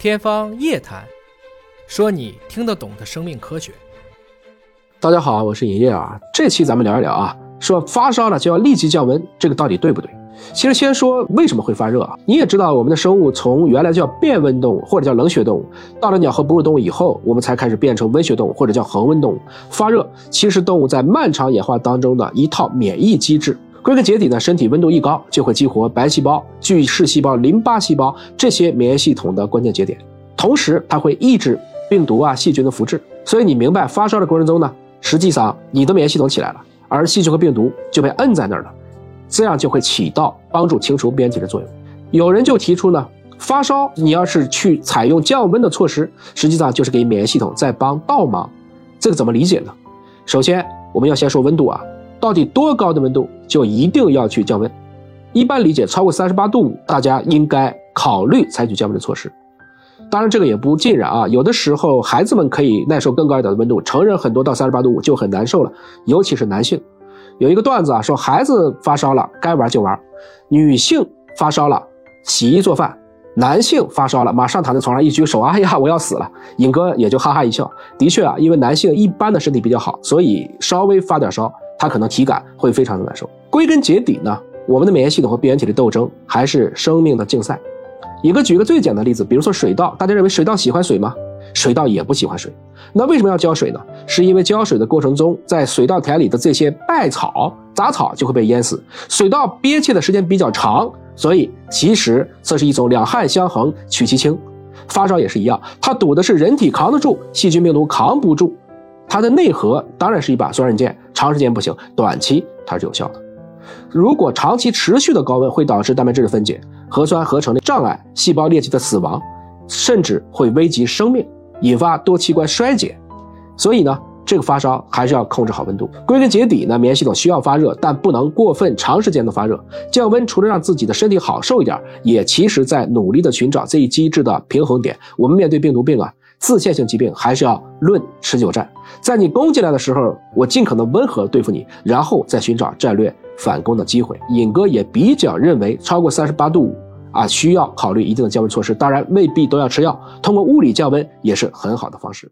天方夜谭，说你听得懂的生命科学。大家好，我是尹烨啊。这期咱们聊一聊啊，说发烧了就要立即降温，这个到底对不对？其实先说为什么会发热啊？你也知道，我们的生物从原来叫变温动物或者叫冷血动物，到了鸟和哺乳动物以后，我们才开始变成温血动物或者叫恒温动物。发热其实动物在漫长演化当中的一套免疫机制。归根结底呢，身体温度一高，就会激活白细胞、巨噬细胞、淋巴细胞这些免疫系统的关键节点，同时它会抑制病毒啊、细菌的复制。所以你明白，发烧的过程中呢，实际上你的免疫系统起来了，而细菌和病毒就被摁在那儿了，这样就会起到帮助清除边体的作用。有人就提出呢，发烧你要是去采用降温的措施，实际上就是给免疫系统在帮倒忙。这个怎么理解呢？首先我们要先说温度啊。到底多高的温度就一定要去降温？一般理解，超过三十八度五，大家应该考虑采取降温的措施。当然，这个也不尽然啊，有的时候孩子们可以耐受更高一点的温度，成人很多到三十八度五就很难受了，尤其是男性。有一个段子啊，说孩子发烧了该玩就玩，女性发烧了洗衣做饭，男性发烧了马上躺在床上一举手，哎呀我要死了，尹哥也就哈哈一笑。的确啊，因为男性一般的身体比较好，所以稍微发点烧。他可能体感会非常的难受。归根结底呢，我们的免疫系统和病原体的斗争还是生命的竞赛。一个举个最简单的例子，比如说水稻，大家认为水稻喜欢水吗？水稻也不喜欢水。那为什么要浇水呢？是因为浇水的过程中，在水稻田里的这些败草、杂草就会被淹死。水稻憋气的时间比较长，所以其实这是一种两害相衡取其轻。发烧也是一样，它堵的是人体扛得住，细菌病毒扛不住。它的内核当然是一把双刃剑，长时间不行，短期它是有效的。如果长期持续的高温会导致蛋白质的分解、核酸合成的障碍、细胞裂隙的死亡，甚至会危及生命，引发多器官衰竭。所以呢，这个发烧还是要控制好温度。归根结底呢，免疫系统需要发热，但不能过分长时间的发热。降温除了让自己的身体好受一点，也其实在努力的寻找这一机制的平衡点。我们面对病毒病啊。自限性疾病还是要论持久战，在你攻进来的时候，我尽可能温和对付你，然后再寻找战略反攻的机会。尹哥也比较认为，超过三十八度五啊，需要考虑一定的降温措施，当然未必都要吃药，通过物理降温也是很好的方式。